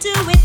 do it.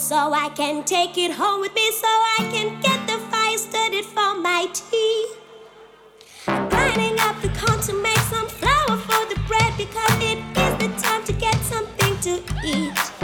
So I can take it home with me so I can get the fire started for my tea. Grinding up the corn to make some flour for the bread because it is the time to get something to eat.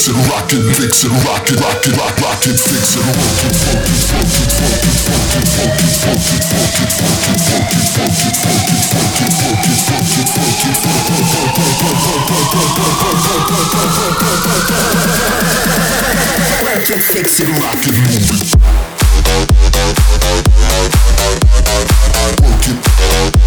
fix it, rock it, fix it, rock it, rock it, rock, rock it, fix it, rock it, rock it, rock it, rock it, rock it, rock it, rock it, rock it, rock it, rock it, rock it, rock it, rock it, rock it, rock it, rock it, rock it, fix it, rock it, move it. Work it.